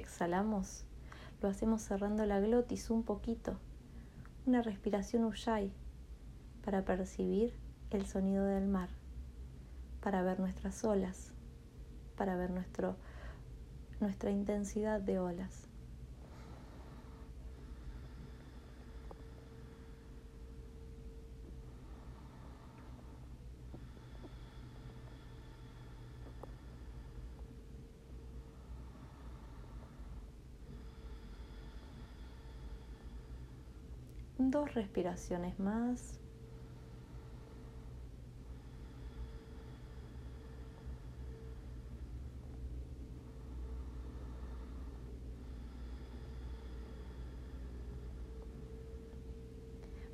Exhalamos, lo hacemos cerrando la glotis un poquito, una respiración Ujjayi para percibir el sonido del mar, para ver nuestras olas, para ver nuestro, nuestra intensidad de olas. Dos respiraciones más.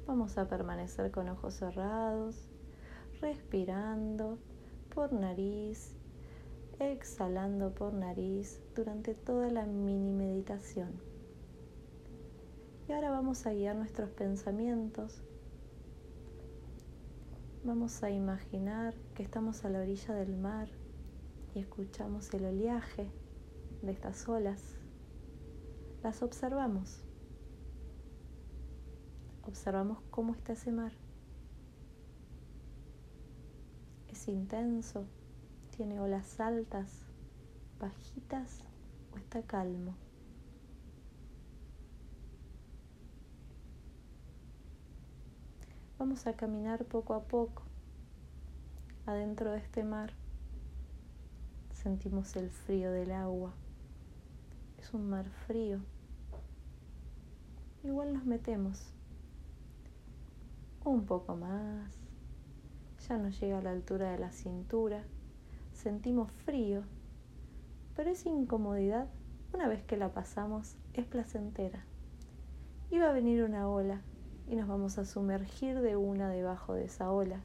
Vamos a permanecer con ojos cerrados, respirando por nariz, exhalando por nariz durante toda la mini meditación. Y ahora vamos a guiar nuestros pensamientos. Vamos a imaginar que estamos a la orilla del mar y escuchamos el oleaje de estas olas. Las observamos. Observamos cómo está ese mar. Es intenso, tiene olas altas, bajitas o está calmo. Vamos a caminar poco a poco adentro de este mar. Sentimos el frío del agua. Es un mar frío. Igual nos metemos un poco más. Ya nos llega a la altura de la cintura. Sentimos frío, pero esa incomodidad, una vez que la pasamos, es placentera. Va a venir una ola y nos vamos a sumergir de una debajo de esa ola.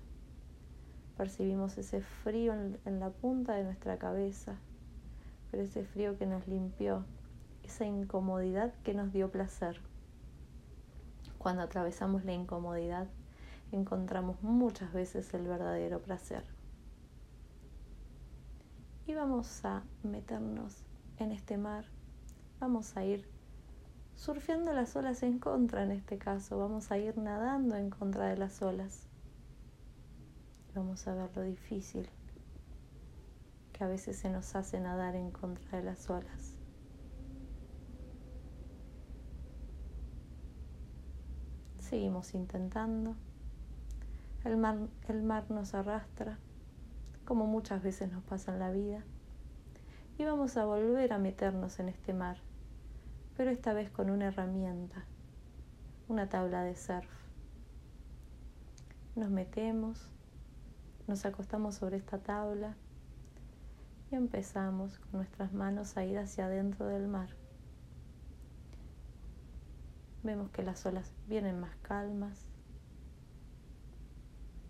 Percibimos ese frío en, la punta de nuestra cabeza, pero ese frío que nos limpió, esa incomodidad que nos dio placer. Cuando atravesamos la incomodidad, encontramos muchas veces el verdadero placer. Y vamos a meternos en este mar, vamos a ir surfeando las olas en contra en este caso, vamos a ir nadando en contra de las olas. Vamos a ver lo difícil que a veces se nos hace nadar en contra de las olas. Seguimos intentando. El mar, el mar nos arrastra, como muchas veces nos pasa en la vida, y vamos a volver a meternos en este mar, pero esta vez con una herramienta, una tabla de surf. Nos metemos, nos acostamos sobre esta tabla y empezamos con nuestras manos a ir hacia adentro del mar. Vemos que las olas vienen más calmas,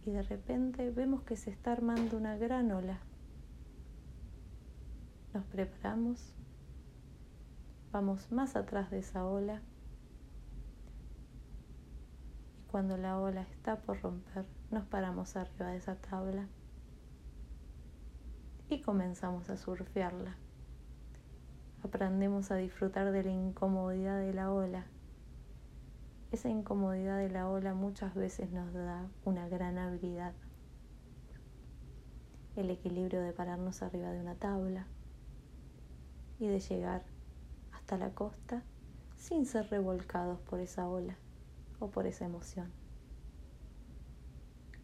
y de repente vemos que se está armando una gran ola. Nos preparamos, vamos más atrás de esa ola y cuando la ola está por romper nos paramos arriba de esa tabla y comenzamos a surfearla. Aprendemos a disfrutar de la incomodidad de la ola esa incomodidad de la ola muchas veces nos da una gran habilidad. El equilibrio de pararnos arriba de una tabla y de llegar la costa sin ser revolcados por esa ola o por esa emoción.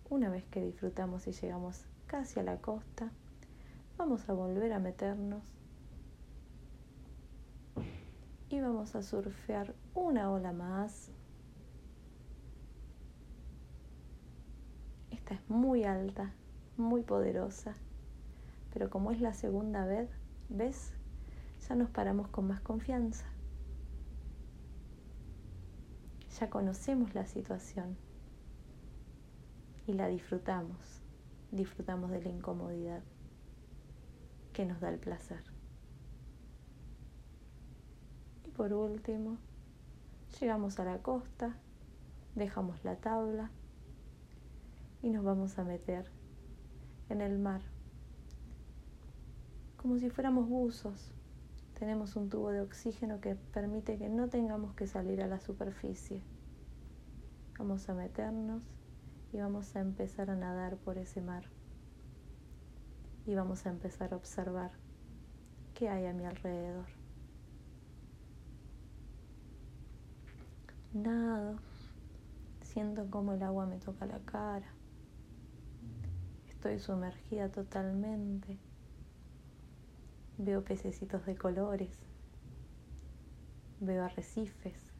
Una vez que disfrutamos y llegamos casi a la costa, vamos a volver a meternos y vamos a surfear una ola más es muy alta, muy poderosa, pero como es la segunda vez, ¿ves? Ya nos paramos con más confianza. Ya conocemos la situación y la disfrutamos. Disfrutamos de la incomodidad que nos da el placer. Y por último, llegamos a la costa, dejamos la tabla y nos vamos a meter en el mar, como si fuéramos buzos, tenemos un tubo de oxígeno que permite que no tengamos que salir a la superficie. Vamos a meternos y vamos a empezar a nadar por ese mar. Y vamos a empezar a observar qué hay a mi alrededor. Nado, siento como el agua me toca la cara. Estoy sumergida totalmente. Veo pececitos de colores. Veo arrecifes.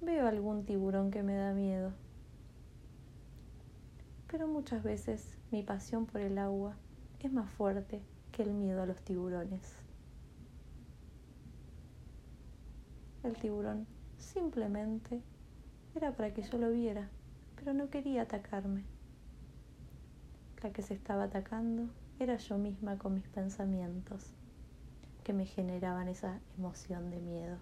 Veo algún tiburón que me da miedo. Pero muchas veces mi pasión por el agua es más fuerte que el miedo a los tiburones. El tiburón simplemente era para que yo lo viera, pero no quería atacarme. Que se estaba atacando era yo misma con mis pensamientos que me generaban esa emoción de miedo.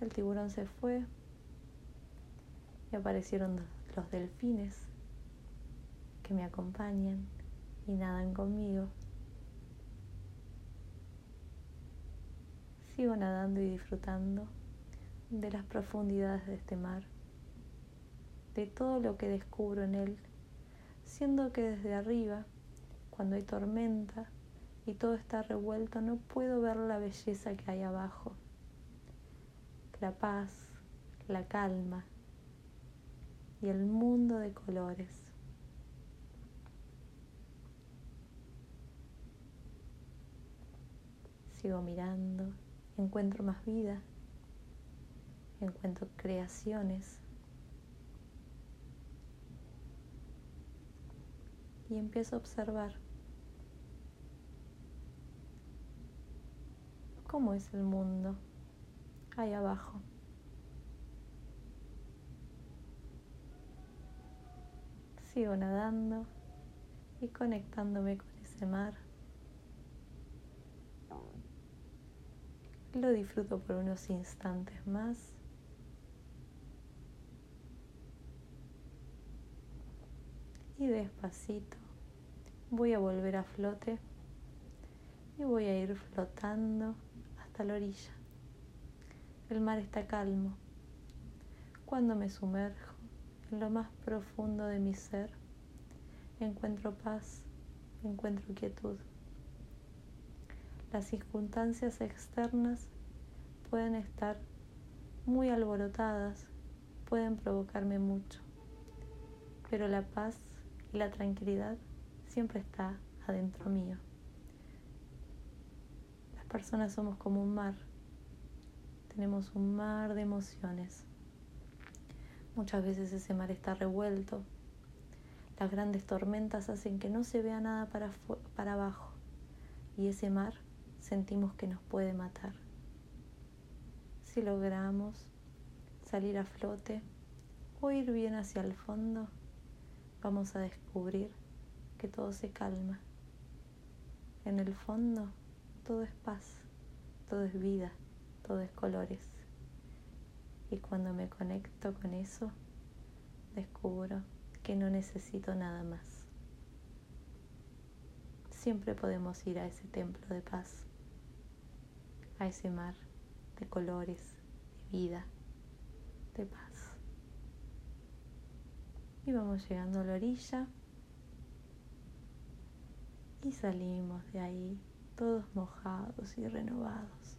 El tiburón se fue y aparecieron los delfines que me acompañan y nadan conmigo. Sigo nadando y disfrutando de las profundidades de este mar, de todo lo que descubro en él, siendo que desde arriba, cuando hay tormenta y todo está revuelto, no puedo ver la belleza que hay abajo la paz, la calma y el mundo de colores. Sigo mirando, encuentro más vida, encuentro creaciones y empiezo a observar cómo es el mundo ahí abajo. Sigo nadando y conectándome con ese mar. Lo disfruto por unos instantes más. Y despacito voy a volver a flote y voy a ir flotando hasta la orilla. El mar está calmo. Cuando me sumerjo en lo más profundo de mi ser, encuentro paz, encuentro quietud. Las circunstancias externas pueden estar muy alborotadas, pueden provocarme mucho, pero la paz la tranquilidad siempre está adentro mío. Las personas somos como un mar tenemos un mar de emociones. Muchas veces ese mar está revuelto. Las grandes tormentas hacen que no se vea nada para, para abajo y ese mar sentimos que nos puede matar. Si logramos salir a flote o ir bien hacia el fondo, vamos a descubrir que todo se calma. En el fondo todo es paz, todo es vida todo es colores. Y cuando me conecto con eso, descubro que no necesito nada más. Siempre podemos ir a ese templo de paz, a ese mar de colores, de vida, de paz. Y vamos llegando a la orilla y salimos de ahí todos mojados y renovados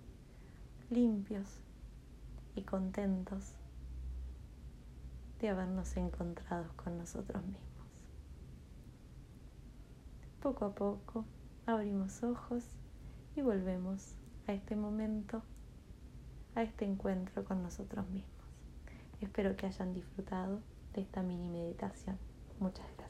limpios y contentos de habernos encontrado con nosotros mismos. Poco a poco abrimos ojos y volvemos a este momento, a este encuentro con nosotros mismos. Espero que hayan disfrutado esta mini meditación. Muchas gracias.